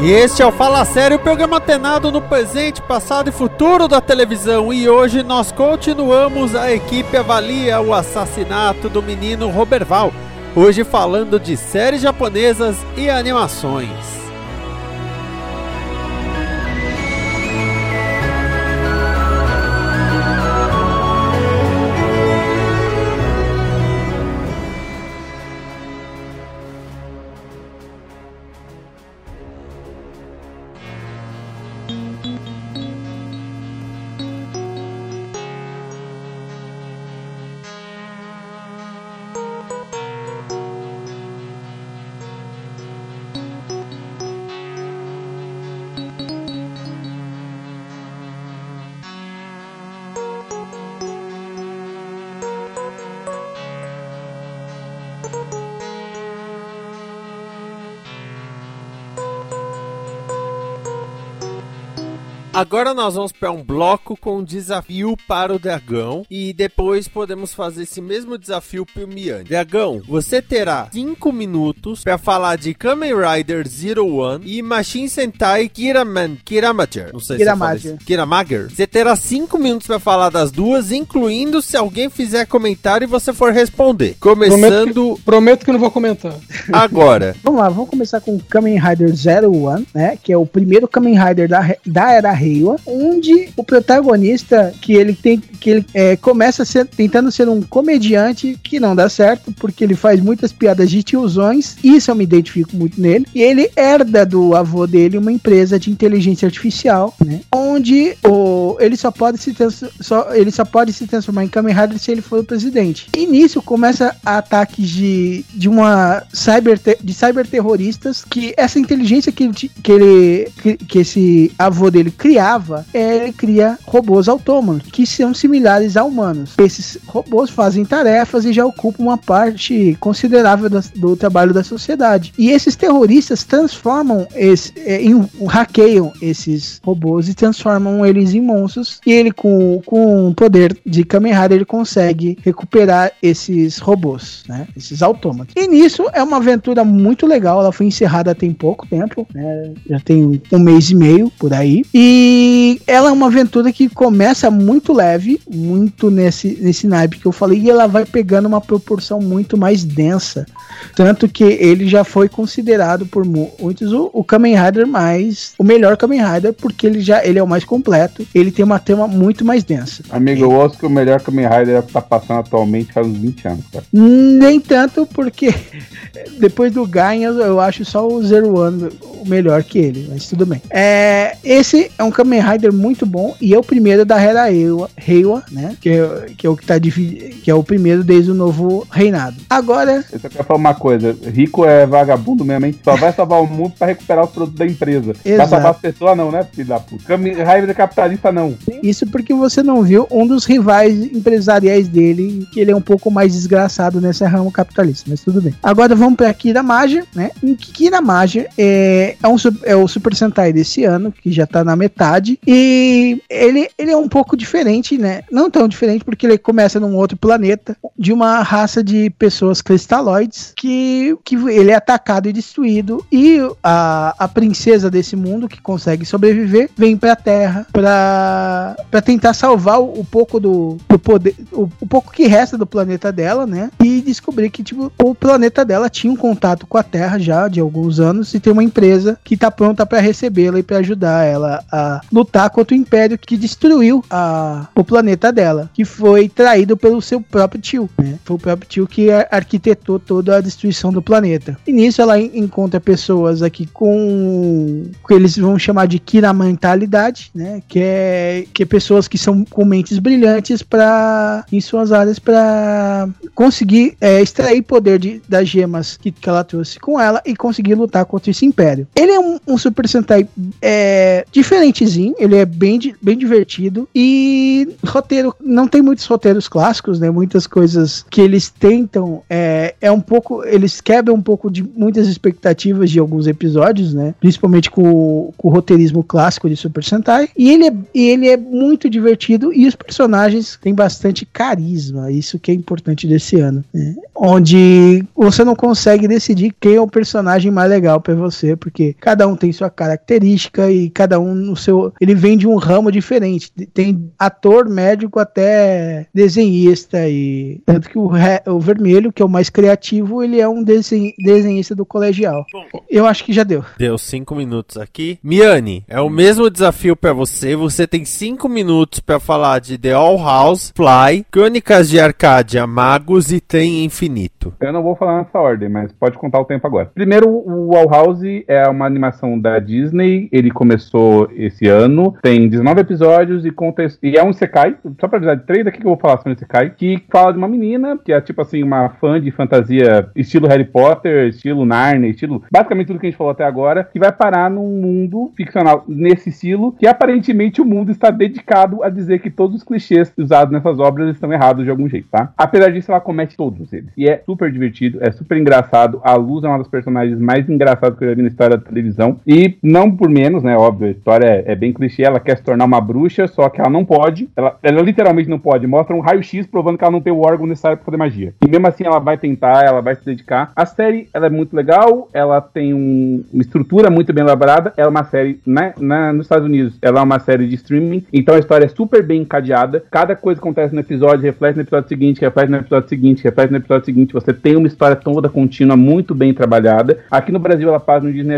E este é o Fala Sério, programa antenado no presente, passado e futuro da televisão. E hoje nós continuamos, a equipe avalia o assassinato do menino Roberval. Hoje falando de séries japonesas e animações. Agora nós vamos para um bloco com um desafio para o dragão e depois podemos fazer esse mesmo desafio para o Miane. Dragão, você terá 5 minutos para falar de Kamen Rider Zero One e Machine Sentai Kiraman, Kiramager. Não sei Kiramager. se você fala isso. Kiramager. Você terá 5 minutos para falar das duas, incluindo se alguém fizer comentário e você for responder. Prometo Começando que, prometo que não vou comentar. agora. Vamos lá, vamos começar com o Kamen Rider Zero One, né? Que é o primeiro Kamen Rider da, da Era Reiwa, onde o protagonista, que ele tem, que ele é, começa ser, tentando ser um comediante que não dá certo, porque ele faz muitas piadas de tiozões, isso eu me identifico muito nele, e ele herda do avô dele uma empresa de inteligência artificial, né? Onde o, ele só pode se só, ele só pode se transformar em Kamen Rider se ele for o presidente. E nisso começa ataques de, de uma cyber de cyberterroristas que essa inteligência que que ele que, que esse avô dele criava, ele cria robôs autômatos que são similares a humanos. Esses robôs fazem tarefas e já ocupam uma parte considerável da- do trabalho da sociedade. E esses terroristas transformam esse, é, em, hackeiam esses robôs e transformam eles em monstros. E ele, com, com o poder de Kamen Rider, ele consegue recuperar esses robôs, né? Esses autômatos. E nisso é uma aventura muito legal. Ela foi encerrada tem pouco tempo, né? Já tem um mês e meio por aí. E ela é uma aventura que começa muito leve, muito nesse, nesse naipe que eu falei, e ela vai pegando uma proporção muito mais densa. Tanto que ele já foi considerado por mu- muitos o, o Kamen Rider mais. o melhor Kamen Rider, porque ele já ele é o mais completo. Ele tem uma tema muito mais densa. Amigo, eu ouço que o melhor Kamen Rider é o que tá passando atualmente faz uns 20 anos, cara. Nem tanto, porque depois do Gaia eu acho só o Zero One melhor que ele, mas tudo bem. É, esse é um Kamen Rider muito bom e é o primeiro da Hera Reiwa, Reiwa, né? Que é, que é o que tá que é o primeiro desde o novo reinado. Agora, Eu só quero falar uma coisa: rico é vagabundo mesmo, hein? Só vai salvar o mundo pra recuperar os produtos da empresa. Vai Exato. salvar as pessoas, não, né, filho da puta? Kamen Rider capitalista, não. isso porque você não viu um dos rivais empresariais dele, que ele é um pouco mais desgraçado nessa ramo capitalista, mas tudo bem. Agora vamos para Kira Major, né? Em Kira Major é, é, um, é o Super Sentai desse ano, que já tá na metade, e ele, ele é um pouco diferente, né? Não tão diferente, porque ele começa num outro planeta, de uma raça de pessoas cristaloides, que, que ele é atacado e destruído, e a, a princesa desse mundo, que consegue sobreviver, vem pra Terra pra, pra tentar salvar o, o pouco do, do poder, o, o pouco que resta do planeta dela, né? E descobrir que, tipo, o planeta dela tinha um contato com a Terra já de alguns anos e tem uma empresa empresa que tá pronta para recebê-la e para ajudar ela a lutar contra o império que destruiu a, o planeta dela, que foi traído pelo seu próprio tio, né? Foi o próprio tio que arquitetou toda a destruição do planeta. E nisso ela encontra pessoas aqui com que eles vão chamar de Kira mentalidade, né? Que é que é pessoas que são com mentes brilhantes para em suas áreas para conseguir é, extrair poder de, das gemas que, que ela trouxe com ela e conseguir lutar contra esse império. Ele é um, um Super Sentai é, diferentezinho, ele é bem, bem divertido e roteiro não tem muitos roteiros clássicos, né? Muitas coisas que eles tentam é, é um pouco eles quebram um pouco de muitas expectativas de alguns episódios, né? Principalmente com, com o roteirismo clássico de Super Sentai e ele é, ele é muito divertido e os personagens têm bastante carisma, isso que é importante desse ano, né? onde você não consegue decidir quem é o personagem mais legal para você, porque cada um tem sua característica e cada um no seu. Ele vem de um ramo diferente. Tem ator, médico até desenhista e tanto que o, o vermelho, que é o mais criativo, ele é um desen, desenhista do colegial. Eu acho que já deu. Deu cinco minutos aqui. Miane, é o mesmo desafio para você. Você tem cinco minutos para falar de The All House, Fly, Crônicas de Arcádia, Magos e Trem Infinito. Eu não vou falar nessa ordem, mas pode contar o tempo agora. Primeiro, o All House é uma animação da Disney. Ele começou esse ano, tem 19 episódios e conta e é um Sekai. Só pra avisar três aqui que eu vou falar esse Sekai, que fala de uma menina que é tipo assim uma fã de fantasia estilo Harry Potter, estilo Narnia, estilo basicamente tudo que a gente falou até agora, que vai parar num mundo ficcional nesse estilo que aparentemente o mundo está dedicado a dizer que todos os clichês usados nessas obras estão errados de algum jeito, tá? Apesar disso, ela comete todos eles. E é super divertido, é super engraçado. A Luz é uma das personagens mais engraçadas que eu já vi na história televisão. E não por menos, né? Óbvio, a história é, é bem clichê. Ela quer se tornar uma bruxa, só que ela não pode. Ela, ela literalmente não pode. Mostra um raio-x provando que ela não tem o órgão necessário para fazer magia. E mesmo assim, ela vai tentar, ela vai se dedicar. A série, ela é muito legal. Ela tem um, uma estrutura muito bem elaborada. Ela é uma série, né? Na, nos Estados Unidos, ela é uma série de streaming. Então a história é super bem encadeada. Cada coisa que acontece no episódio reflete no episódio seguinte, reflete no episódio seguinte, reflete no episódio seguinte. Você tem uma história toda contínua, muito bem trabalhada. Aqui no Brasil ela passa no Disney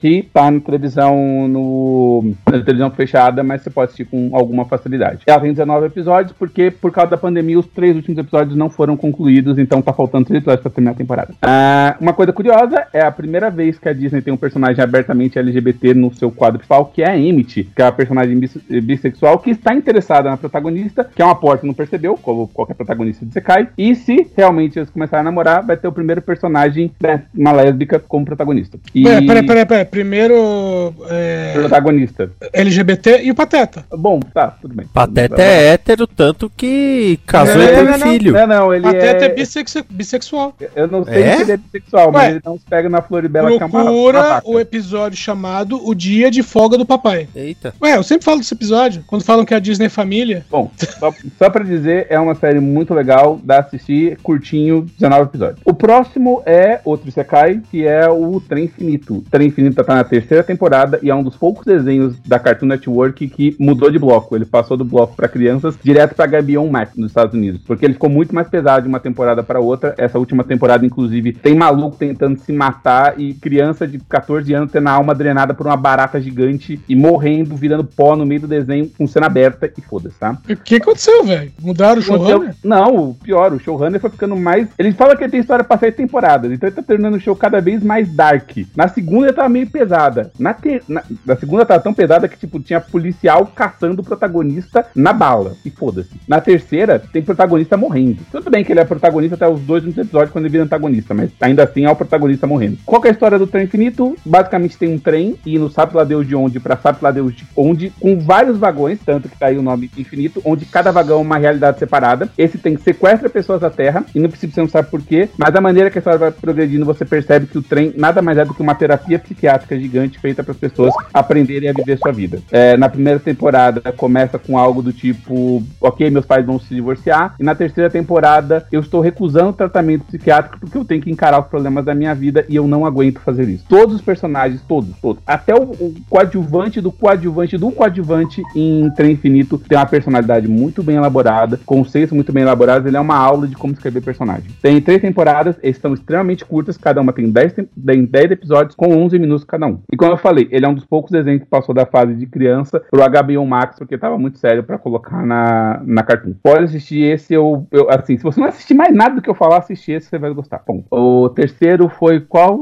Que tá na televisão no na televisão fechada, mas você pode assistir com alguma facilidade. Ela tem 19 episódios, porque por causa da pandemia, os três últimos episódios não foram concluídos, então tá faltando três episódios pra terminar a temporada. Ah, uma coisa curiosa é a primeira vez que a Disney tem um personagem abertamente LGBT no seu quadro principal, que é a Emmett, que é a personagem bis bissexual que está interessada na protagonista, que é uma porta não percebeu, como qualquer protagonista de Sekai, e se realmente eles começarem a namorar, vai ter o primeiro personagem, né, uma lésbica como protagonista. E... peraí, peraí, peraí. Primeiro. É... Protagonista. LGBT e o Pateta. Bom, tá, tudo bem. Pateta é hétero, tanto que casou e teve filho. Não, não, ele Pateta é, é... bisexu... bissexual. Eu não sei É? se ele é bissexual, mas Ué, ele não se pega na Floribela que é Procura o episódio chamado O Dia de Folga do Papai. Eita. Ué, eu sempre falo desse episódio, quando falam que a Disney é família. Bom, só, só pra dizer, é uma série muito legal, dá pra assistir, curtinho, 19 episódios. O próximo é outro Sekai, que é o Trem Infinito. O Trem Infinito tá na terceira temporada e é um dos poucos desenhos da Cartoon Network que mudou de bloco. Ele passou do bloco pra crianças direto pra Gabion Max nos Estados Unidos, porque ele ficou muito mais pesado de uma temporada pra outra. Essa última temporada, inclusive, tem maluco tentando se matar e criança de 14 anos tendo a alma drenada por uma barata gigante e morrendo, virando pó no meio do desenho com cena aberta e foda-se, tá? O que aconteceu, velho? Mudaram o showrunner? Não, o pior, o showrunner foi ficando mais. Ele fala que ele tem história pra sete temporadas, então ele tá terminando o show cada vez mais dark. Na segunda ele tava meio pesada. Na, ter... na... na segunda tava tão pesada que, tipo, tinha policial caçando o protagonista na bala. E foda-se. Na terceira, tem protagonista morrendo. Tudo bem que ele é protagonista até os dois últimos episódios quando ele vira antagonista, mas ainda assim é o protagonista morrendo. Qual é a história do trem infinito? Basicamente tem um trem e no sabe lá Deus de onde pra sabe lá Deus de onde, com vários vagões, tanto que tá aí o nome infinito, onde cada vagão é uma realidade separada. Esse tem sequestra pessoas da Terra, e no princípio você não sabe por quê, mas a maneira que a história vai progredindo, você percebe que o trem nada mais é do que uma terapia psiquiátrica gigante feita para as pessoas aprenderem a viver sua vida. É, na primeira temporada começa com algo do tipo, ok, meus pais vão se divorciar, e na terceira temporada eu estou recusando tratamento psiquiátrico porque eu tenho que encarar os problemas da minha vida e eu não aguento fazer isso. Todos os personagens, todos, todos, até o, o coadjuvante do coadjuvante do coadjuvante em Trem Infinito tem uma personalidade muito bem elaborada, conceitos muito bem elaborados, ele é uma aula de como escrever personagem. Tem três temporadas, eles são extremamente curtas, cada uma tem 10, tem 10 episódios com 11 minutos cada um. E como eu falei, ele é um dos poucos desenhos que passou da fase de criança pro HBO Max, porque tava muito sério para colocar na, na Cartoon. Pode assistir esse, eu, eu, assim, se você não assistir mais nada do que eu falar, assistir esse, você vai gostar. Bom, o terceiro foi qual,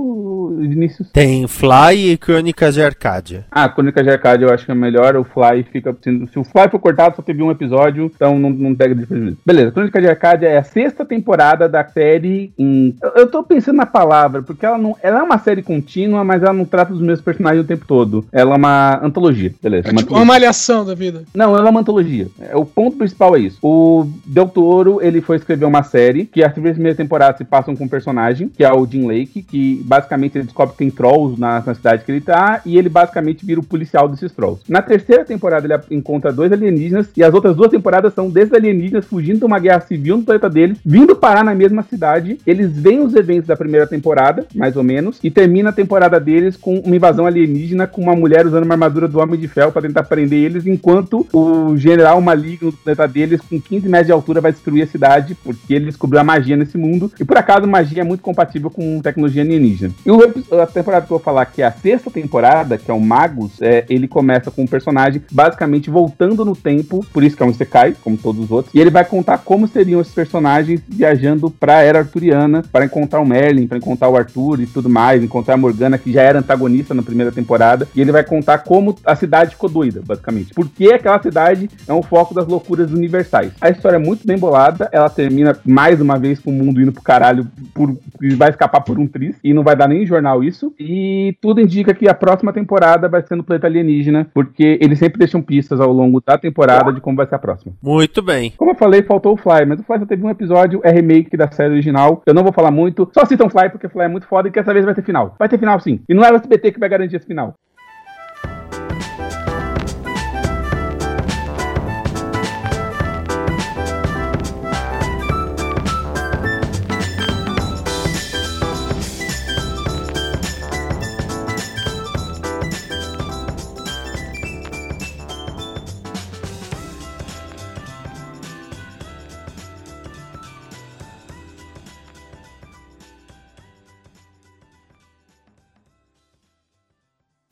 Vinícius? Tem Fly e Crônicas de Arcádia. Ah, Crônicas de Arcádia eu acho que é melhor, o Fly fica, se, se o Fly for cortado, só teve um episódio, então não, não pega de prejuízo. Beleza, Crônicas de Arcádia é a sexta temporada da série em... Eu, eu tô pensando na palavra, porque ela não, ela é uma série contínua, mas ela não trata dos mesmos personagens o tempo todo. Ela é uma antologia, beleza. É, uma tipo uma malhação da vida. Não, ela é uma antologia. É, O ponto principal é isso. O Del Toro, ele foi escrever uma série que as três primeiras temporadas se passam com um personagem, que é o Jim Lake, que basicamente ele descobre que tem trolls na, na cidade que ele tá, e ele basicamente vira o policial desses trolls. Na terceira temporada ele encontra dois alienígenas, e as outras duas temporadas são desses alienígenas fugindo de uma guerra civil no planeta deles, vindo parar na mesma cidade. Eles veem os eventos da primeira temporada, mais ou menos, e termina a temporada deles com uma invasão alienígena com uma mulher usando uma armadura do Homem de Ferro para tentar prender eles, enquanto o general maligno do planeta deles, com 15 metros de altura, vai destruir a cidade, porque ele descobriu a magia nesse mundo. E por acaso, magia é muito compatível com tecnologia alienígena. E o, a temporada que eu vou falar, que é a sexta temporada, que é o Magus, é, ele começa com um personagem basicamente voltando no tempo, por isso que é um Isekai, como todos os outros, e ele vai contar como seriam esses personagens viajando pra era arturiana, para encontrar o Merlin, para encontrar o Arthur e tudo mais, encontrar a Morgana, que já era antagonista na primeira temporada, e ele vai contar como a cidade ficou doida, basicamente. Por que aquela cidade é um foco das loucuras universais. A história é muito bem bolada, ela termina mais uma vez com o mundo indo pro caralho, por, vai escapar por um triz, e não vai dar nem em jornal isso, e tudo indica que a próxima temporada vai ser no planeta alienígena, porque eles sempre deixam pistas ao longo da temporada de como vai ser a próxima. Muito bem. Como eu falei, faltou o Fly, mas o Fly só teve um episódio, é remake da série original. Eu não vou falar muito, só citam Fly, porque Fly é muito foda e que dessa vez vai ter final. Vai ter final sim. E não é o SBT que vai garantir esse final.